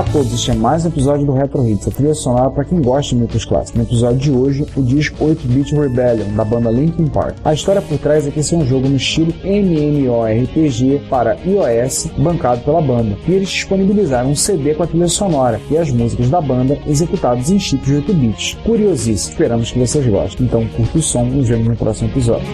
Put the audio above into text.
Olá a todos, este é mais um episódio do Retro Hits, a trilha sonora para quem gosta de muitos clássicos. No episódio de hoje, o disco 8-Bit Rebellion, da banda Linkin Park. A história por trás é que esse é um jogo no estilo MMORPG para iOS, bancado pela banda, e eles disponibilizaram um CD com a trilha sonora e as músicas da banda executadas em chips de 8 bits. Curiosíssimo, esperamos que vocês gostem. Então curta o som e nos vemos no próximo episódio.